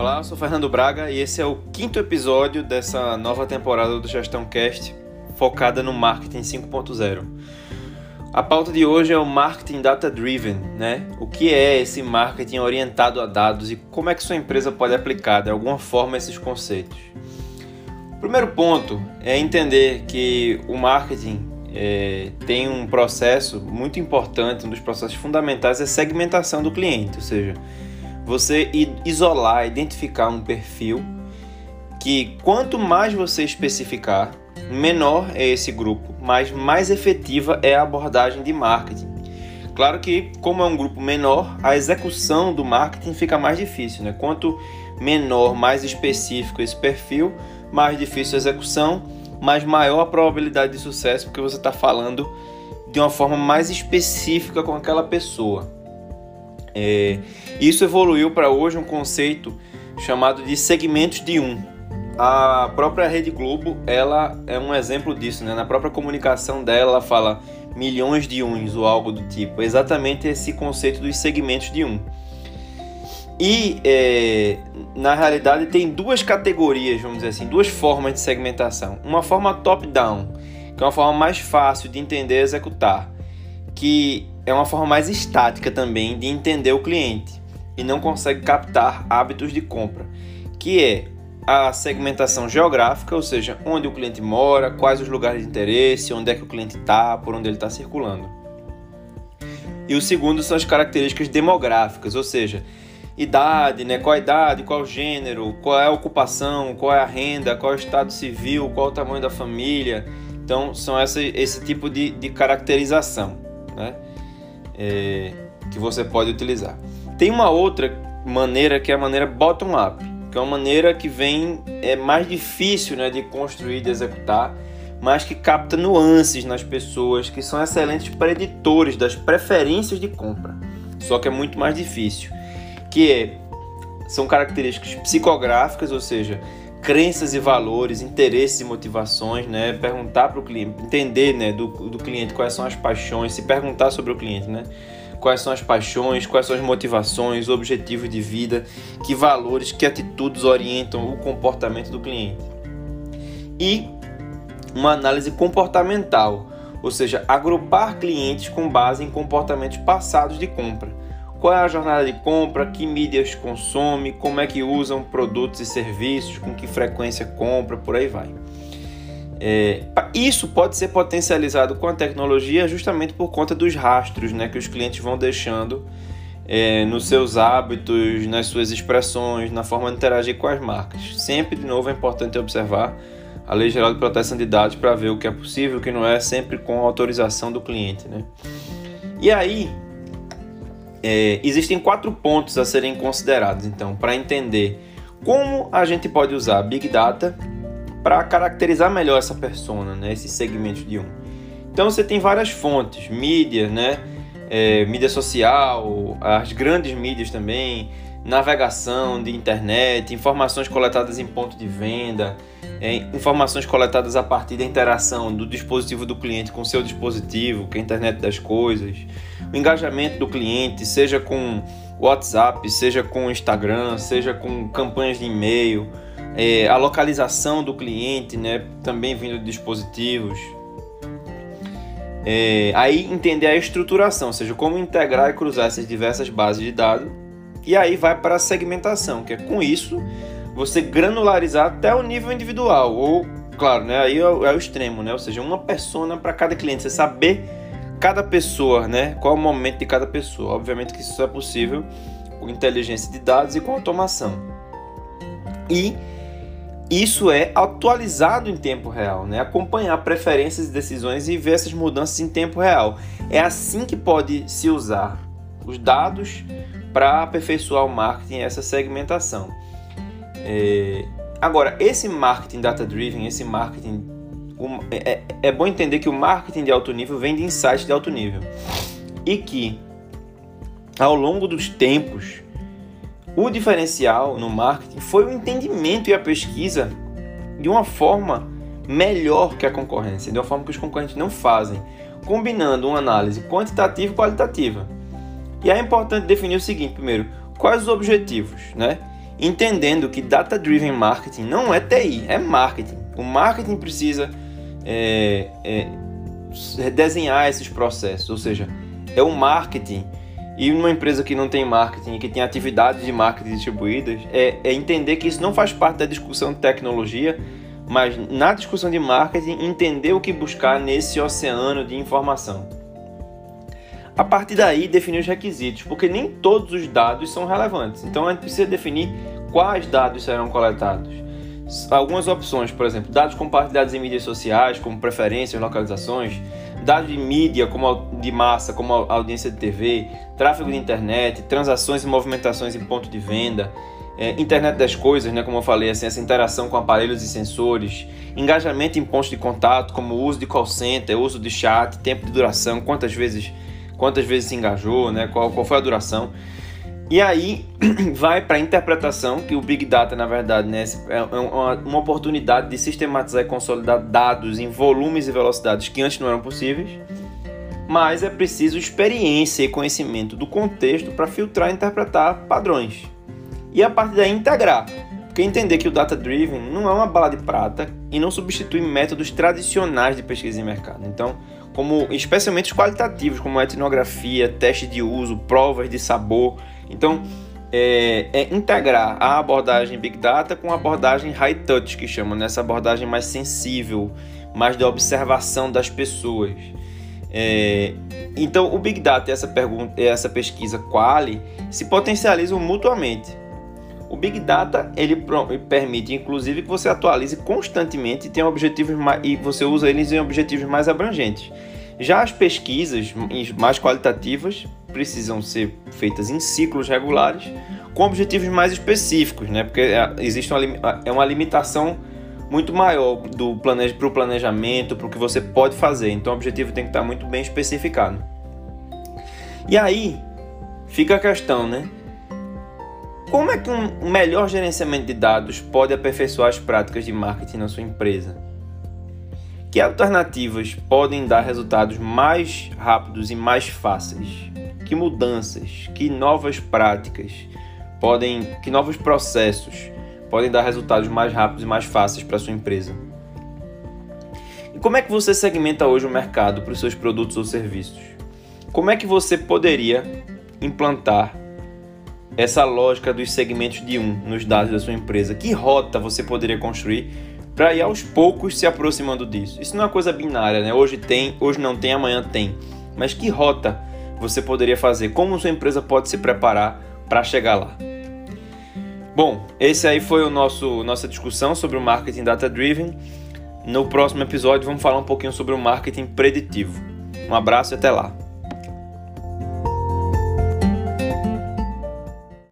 Olá, eu sou Fernando Braga e esse é o quinto episódio dessa nova temporada do Gestão Cast focada no marketing 5.0. A pauta de hoje é o marketing data driven, né? O que é esse marketing orientado a dados e como é que sua empresa pode aplicar de alguma forma esses conceitos. O primeiro ponto é entender que o marketing é, tem um processo muito importante, um dos processos fundamentais é segmentação do cliente, ou seja, você isolar, identificar um perfil que quanto mais você especificar, menor é esse grupo, mas mais efetiva é a abordagem de marketing. Claro que, como é um grupo menor, a execução do marketing fica mais difícil. Né? Quanto menor, mais específico esse perfil, mais difícil a execução, mas maior a probabilidade de sucesso, porque você está falando de uma forma mais específica com aquela pessoa. É, isso evoluiu para hoje um conceito chamado de segmentos de um. A própria Rede Globo, ela é um exemplo disso, né? Na própria comunicação dela, ela fala milhões de uns ou algo do tipo. É exatamente esse conceito dos segmentos de um. E é, na realidade tem duas categorias, vamos dizer assim, duas formas de segmentação. Uma forma top-down, que é uma forma mais fácil de entender e executar, que é uma forma mais estática também de entender o cliente e não consegue captar hábitos de compra, que é a segmentação geográfica, ou seja, onde o cliente mora, quais os lugares de interesse, onde é que o cliente está, por onde ele está circulando. E o segundo são as características demográficas, ou seja, idade, né? qual a idade, qual o gênero, qual é a ocupação, qual é a renda, qual é o estado civil, qual o tamanho da família. Então, são essa, esse tipo de, de caracterização né? É, que você pode utilizar. Tem uma outra maneira que é a maneira bottom-up, que é uma maneira que vem é mais difícil né, de construir, de executar, mas que capta nuances nas pessoas que são excelentes preditores das preferências de compra. Só que é muito mais difícil, que é, são características psicográficas, ou seja, crenças e valores, interesses e motivações, né? Perguntar para o cliente, entender, né, do, do cliente quais são as paixões, se perguntar sobre o cliente, né? Quais são as paixões, quais são as motivações, objetivos de vida, que valores, que atitudes orientam o comportamento do cliente. E uma análise comportamental, ou seja, agrupar clientes com base em comportamentos passados de compra qual é a jornada de compra, que mídias consome, como é que usam produtos e serviços, com que frequência compra, por aí vai. É, isso pode ser potencializado com a tecnologia justamente por conta dos rastros né, que os clientes vão deixando é, nos seus hábitos, nas suas expressões, na forma de interagir com as marcas. Sempre, de novo, é importante observar a Lei Geral de Proteção de Dados para ver o que é possível o que não é, sempre com a autorização do cliente. Né? E aí, é, existem quatro pontos a serem considerados, então, para entender como a gente pode usar Big Data para caracterizar melhor essa persona, né, esses segmentos de um. Então, você tem várias fontes, mídia, né, é, mídia social, as grandes mídias também, navegação de internet, informações coletadas em ponto de venda, é, informações coletadas a partir da interação do dispositivo do cliente com seu dispositivo, que é a internet das coisas, o engajamento do cliente, seja com WhatsApp, seja com Instagram, seja com campanhas de e-mail, é, a localização do cliente, né, também vindo de dispositivos. É, aí entender a estruturação, ou seja, como integrar e cruzar essas diversas bases de dados. E aí vai para a segmentação, que é com isso você granularizar até o nível individual, ou, claro, né, aí é o, é o extremo, né, ou seja, uma persona para cada cliente, você saber cada pessoa, né, qual o momento de cada pessoa. Obviamente que isso é possível com inteligência de dados e com automação. E isso é atualizado em tempo real, né? Acompanhar preferências e decisões e ver essas mudanças em tempo real. É assim que pode se usar os dados para aperfeiçoar o marketing e essa segmentação. É... Agora, esse marketing data-driven, esse marketing. É, é, é bom entender que o marketing de alto nível vem de insights de alto nível. E que, ao longo dos tempos, o diferencial no marketing foi o entendimento e a pesquisa de uma forma melhor que a concorrência, de uma forma que os concorrentes não fazem, combinando uma análise quantitativa e qualitativa. E é importante definir o seguinte, primeiro, quais os objetivos, né? entendendo que data driven marketing não é TI, é marketing. O marketing precisa é, é, desenhar esses processos, ou seja, é o marketing. E numa empresa que não tem marketing, que tem atividades de marketing distribuídas, é, é entender que isso não faz parte da discussão de tecnologia, mas na discussão de marketing, entender o que buscar nesse oceano de informação. A partir daí, definir os requisitos, porque nem todos os dados são relevantes. Então a gente precisa definir quais dados serão coletados. Algumas opções, por exemplo, dados compartilhados em mídias sociais, como preferências, localizações, dados de mídia como de massa, como audiência de TV, tráfego de internet, transações e movimentações em ponto de venda, é, internet das coisas, né, como eu falei, assim, essa interação com aparelhos e sensores, engajamento em pontos de contato, como o uso de call center, uso de chat, tempo de duração, quantas vezes quantas vezes se engajou, né? qual, qual foi a duração. E aí vai para a interpretação, que o Big Data, na verdade, né, é uma, uma oportunidade de sistematizar e consolidar dados em volumes e velocidades que antes não eram possíveis, mas é preciso experiência e conhecimento do contexto para filtrar e interpretar padrões. E a partir daí integrar, porque entender que o Data Driven não é uma bala de prata e não substitui métodos tradicionais de pesquisa de mercado. Então, como especialmente os qualitativos, como etnografia, teste de uso, provas de sabor. Então, é, é, integrar a abordagem Big Data com a abordagem High Touch, que chama nessa abordagem mais sensível, mais da observação das pessoas. É, então, o Big Data e essa, pergunta, essa pesquisa Quali se potencializam mutuamente. O Big Data ele permite, inclusive, que você atualize constantemente e tenha objetivos mais, e você usa eles em objetivos mais abrangentes. Já as pesquisas mais qualitativas precisam ser feitas em ciclos regulares com objetivos mais específicos, né? Porque é, existe uma, é uma limitação muito maior do planeja, para o planejamento, para o que você pode fazer. Então o objetivo tem que estar muito bem especificado. E aí fica a questão, né? Como é que um melhor gerenciamento de dados pode aperfeiçoar as práticas de marketing na sua empresa? Que alternativas podem dar resultados mais rápidos e mais fáceis? Que mudanças, que novas práticas podem, que novos processos podem dar resultados mais rápidos e mais fáceis para sua empresa? E como é que você segmenta hoje o mercado para os seus produtos ou serviços? Como é que você poderia implantar essa lógica dos segmentos de um nos dados da sua empresa. Que rota você poderia construir para ir aos poucos se aproximando disso? Isso não é uma coisa binária, né? Hoje tem, hoje não tem, amanhã tem. Mas que rota você poderia fazer? Como sua empresa pode se preparar para chegar lá? Bom, esse aí foi o nosso nossa discussão sobre o marketing data driven. No próximo episódio vamos falar um pouquinho sobre o marketing preditivo. Um abraço e até lá.